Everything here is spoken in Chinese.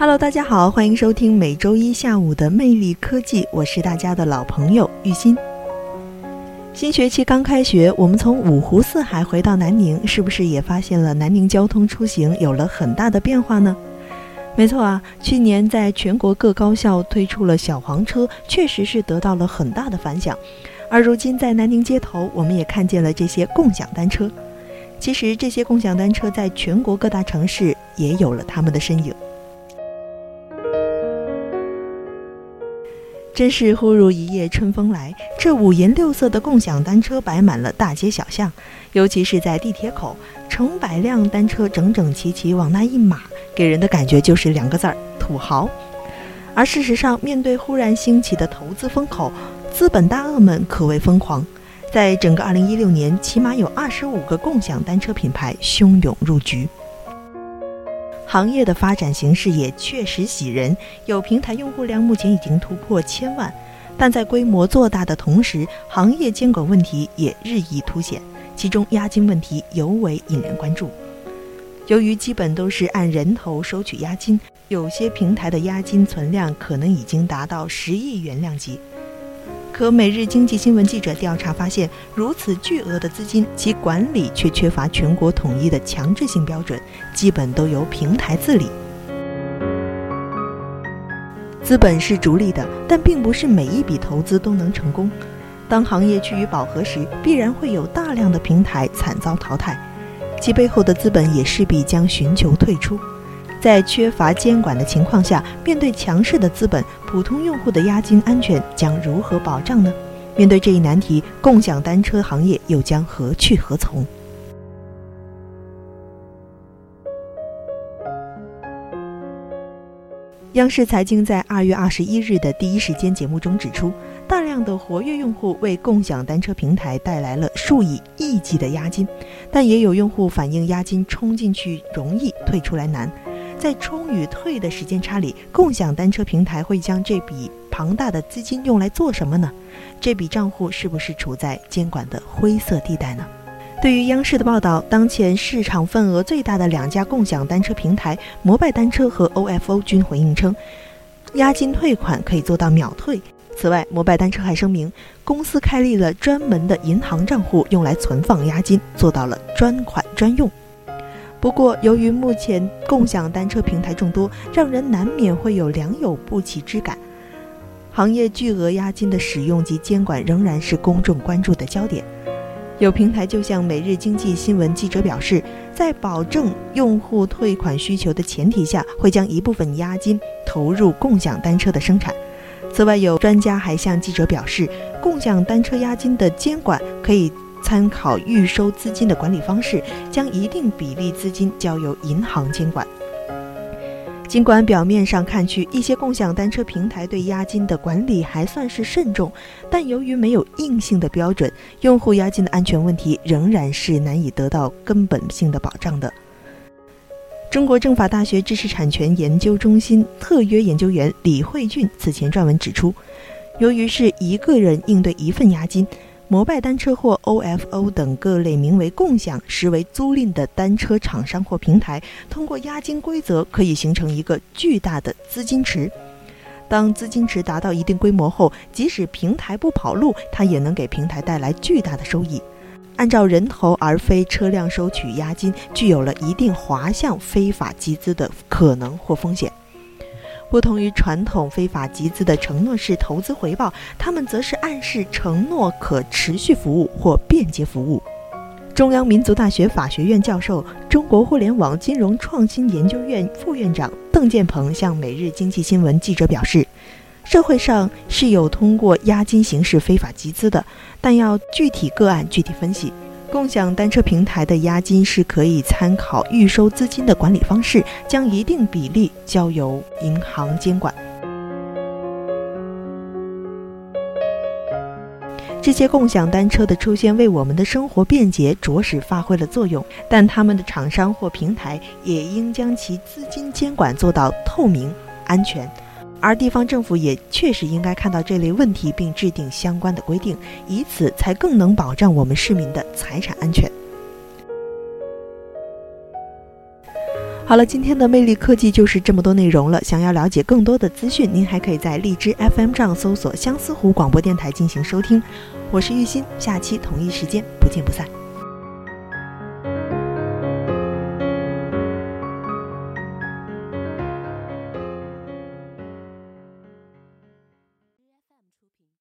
Hello，大家好，欢迎收听每周一下午的魅力科技，我是大家的老朋友玉鑫。新学期刚开学，我们从五湖四海回到南宁，是不是也发现了南宁交通出行有了很大的变化呢？没错啊，去年在全国各高校推出了小黄车，确实是得到了很大的反响。而如今在南宁街头，我们也看见了这些共享单车。其实这些共享单车在全国各大城市也有了他们的身影。真是忽如一夜春风来，这五颜六色的共享单车摆满了大街小巷，尤其是在地铁口，成百辆单车整整齐齐往那一码，给人的感觉就是两个字儿：土豪。而事实上，面对忽然兴起的投资风口，资本大鳄们可谓疯狂。在整个2016年，起码有25个共享单车品牌汹涌入局。行业的发展形势也确实喜人，有平台用户量目前已经突破千万，但在规模做大的同时，行业监管问题也日益凸显，其中押金问题尤为引人关注。由于基本都是按人头收取押金，有些平台的押金存量可能已经达到十亿元量级。可每日经济新闻记者调查发现，如此巨额的资金，其管理却缺乏全国统一的强制性标准，基本都由平台自理。资本是逐利的，但并不是每一笔投资都能成功。当行业趋于饱和时，必然会有大量的平台惨遭淘汰，其背后的资本也势必将寻求退出。在缺乏监管的情况下，面对强势的资本，普通用户的押金安全将如何保障呢？面对这一难题，共享单车行业又将何去何从？央视财经在二月二十一日的第一时间节目中指出，大量的活跃用户为共享单车平台带来了数以亿计的押金，但也有用户反映押金冲进去容易，退出来难。在冲与退的时间差里，共享单车平台会将这笔庞大的资金用来做什么呢？这笔账户是不是处在监管的灰色地带呢？对于央视的报道，当前市场份额最大的两家共享单车平台摩拜单车和 OFO 均回应称，押金退款可以做到秒退。此外，摩拜单车还声明，公司开立了专门的银行账户，用来存放押金，做到了专款专用。不过，由于目前共享单车平台众多，让人难免会有良莠不齐之感。行业巨额押金的使用及监管仍然是公众关注的焦点。有平台就向每日经济新闻记者表示，在保证用户退款需求的前提下，会将一部分押金投入共享单车的生产。此外，有专家还向记者表示，共享单车押金的监管可以。参考预收资金的管理方式，将一定比例资金交由银行监管。尽管表面上看去，一些共享单车平台对押金的管理还算是慎重，但由于没有硬性的标准，用户押金的安全问题仍然是难以得到根本性的保障的。中国政法大学知识产权研究中心特约研究员李慧俊此前撰文指出，由于是一个人应对一份押金。摩拜单车或 OFO 等各类名为共享、实为租赁的单车厂商或平台，通过押金规则可以形成一个巨大的资金池。当资金池达到一定规模后，即使平台不跑路，它也能给平台带来巨大的收益。按照人头而非车辆收取押金，具有了一定滑向非法集资的可能或风险。不同于传统非法集资的承诺式投资回报，他们则是暗示承诺可持续服务或便捷服务。中央民族大学法学院教授、中国互联网金融创新研究院副院长邓建鹏向《每日经济新闻》记者表示：“社会上是有通过押金形式非法集资的，但要具体个案具体分析。”共享单车平台的押金是可以参考预收资金的管理方式，将一定比例交由银行监管。这些共享单车的出现为我们的生活便捷着实发挥了作用，但他们的厂商或平台也应将其资金监管做到透明、安全。而地方政府也确实应该看到这类问题，并制定相关的规定，以此才更能保障我们市民的财产安全。好了，今天的魅力科技就是这么多内容了。想要了解更多的资讯，您还可以在荔枝 FM 上搜索相思湖广播电台进行收听。我是玉鑫，下期同一时间不见不散。